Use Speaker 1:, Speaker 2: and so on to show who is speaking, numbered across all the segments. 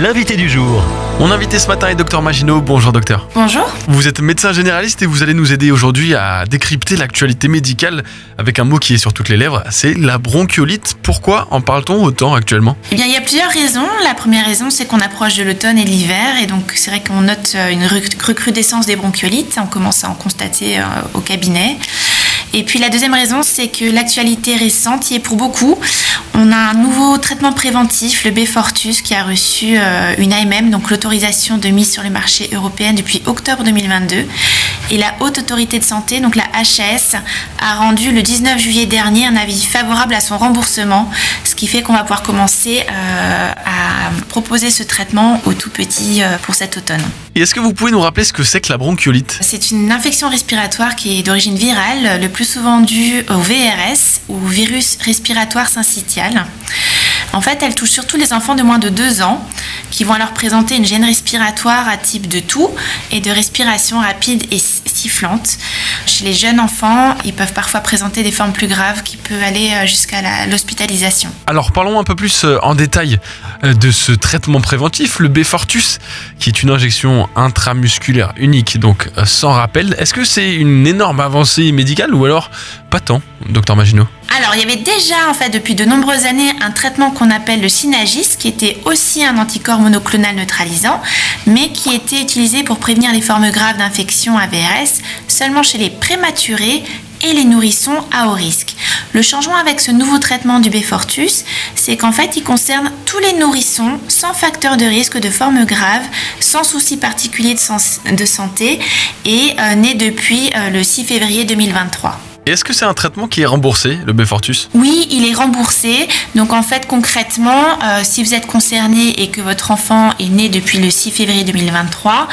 Speaker 1: l'invité du jour.
Speaker 2: Mon invité ce matin est Docteur Maginot. Bonjour docteur.
Speaker 3: Bonjour.
Speaker 2: Vous êtes médecin généraliste et vous allez nous aider aujourd'hui à décrypter l'actualité médicale avec un mot qui est sur toutes les lèvres, c'est la bronchiolite. Pourquoi en parle-t-on autant actuellement?
Speaker 3: Eh bien, il y a plusieurs raisons. La première raison, c'est qu'on approche de l'automne et de l'hiver et donc c'est vrai qu'on note euh, une recrudescence des bronchiolites. On commence à en constater euh, au cabinet. Et puis la deuxième raison, c'est que l'actualité récente y est pour beaucoup. On a un nouveau traitement préventif, le Befortus, qui a reçu euh, une AMM, donc l'autorisation de mise sur le marché européen depuis octobre 2022. Et la Haute Autorité de Santé, donc la HAS, a rendu le 19 juillet dernier un avis favorable à son remboursement, ce qui fait qu'on va pouvoir commencer euh, à proposer ce traitement aux tout petits euh, pour cet automne.
Speaker 2: Et est-ce que vous pouvez nous rappeler ce que c'est que la bronchiolite?
Speaker 3: C'est une infection respiratoire qui est d'origine virale, le plus souvent due au VRS ou virus respiratoire syncytial. En fait, elle touche surtout les enfants de moins de 2 ans qui vont alors présenter une gêne respiratoire à type de toux et de respiration rapide et sifflante. Chez les jeunes enfants, ils peuvent parfois présenter des formes plus graves qui peuvent aller euh, jusqu'à l'hospitalisation.
Speaker 2: Alors parlons un peu plus euh, en détail euh, de ce traitement préventif, le Befortus, qui est une injection intramusculaire unique, donc sans rappel. Est-ce que c'est une énorme avancée médicale ou alors pas tant, docteur Maginot?
Speaker 3: Alors, il y avait déjà, en fait, depuis de nombreuses années, un traitement qu'on appelle le Synagis, qui était aussi un anticorps monoclonal neutralisant, mais qui était utilisé pour prévenir les formes graves d'infection à VRS seulement chez les prématurés et les nourrissons à haut risque. Le changement avec ce nouveau traitement du Befortus, c'est qu'en fait, il concerne tous les nourrissons sans facteur de risque de forme grave, sans souci particulier de, santé et euh, né depuis euh, le 6 février 2023
Speaker 2: est-ce que c'est un traitement qui est remboursé, le Befortus
Speaker 3: Oui, il est remboursé. Donc en fait, concrètement, euh, si vous êtes concerné et que votre enfant est né depuis le 6 février 2023,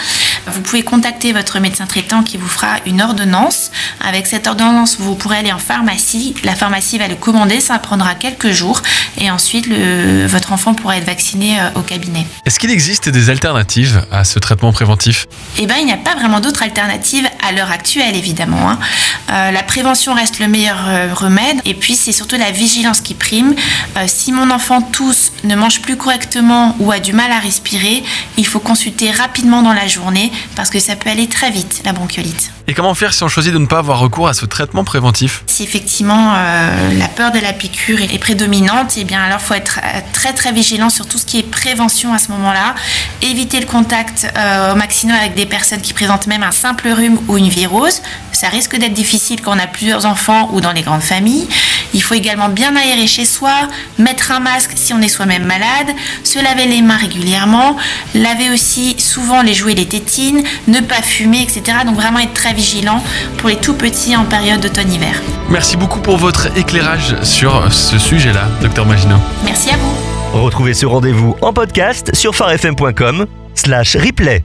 Speaker 3: vous pouvez contacter votre médecin traitant qui vous fera une ordonnance. Avec cette ordonnance, vous pourrez aller en pharmacie. La pharmacie va le commander, ça prendra quelques jours. Et ensuite, le, votre enfant pourra être vacciné euh, au cabinet.
Speaker 2: Est-ce qu'il existe des alternatives à ce traitement préventif?
Speaker 3: Eh bien, il n'y a pas vraiment d'autres alternatives à l'heure actuelle, évidemment. Hein. Euh, la prévention reste le meilleur euh, remède. Et puis, c'est surtout la vigilance qui prime. Euh, si mon enfant tousse, ne mange plus correctement ou a du mal à respirer, il faut consulter rapidement dans la journée parce que ça peut aller très vite, la bronchiolite.
Speaker 2: Et comment faire si on choisit de ne pas avoir recours à ce traitement préventif?
Speaker 3: Si effectivement euh, la peur de la piqûre est prédominante, et eh bien alors faut être très très vigilant sur tout ce qui est prévention à ce moment-là. Éviter le contact au maximum avec des personnes qui présentent même un simple rhume ou une virose. Ça risque d'être difficile quand on a plusieurs enfants ou dans les grandes familles. Il faut également bien aérer chez soi, mettre un masque si on est soi-même malade, se laver les mains régulièrement, laver aussi souvent les jouets, les tétines, ne pas fumer, etc. Donc vraiment être très vigilant pour les tout petits en période d'automne-hiver.
Speaker 2: Merci beaucoup pour votre éclairage sur ce sujet-là, docteur Maginot.
Speaker 3: Merci à vous.
Speaker 1: Retrouvez ce rendez-vous en podcast sur farfm.com slash replay.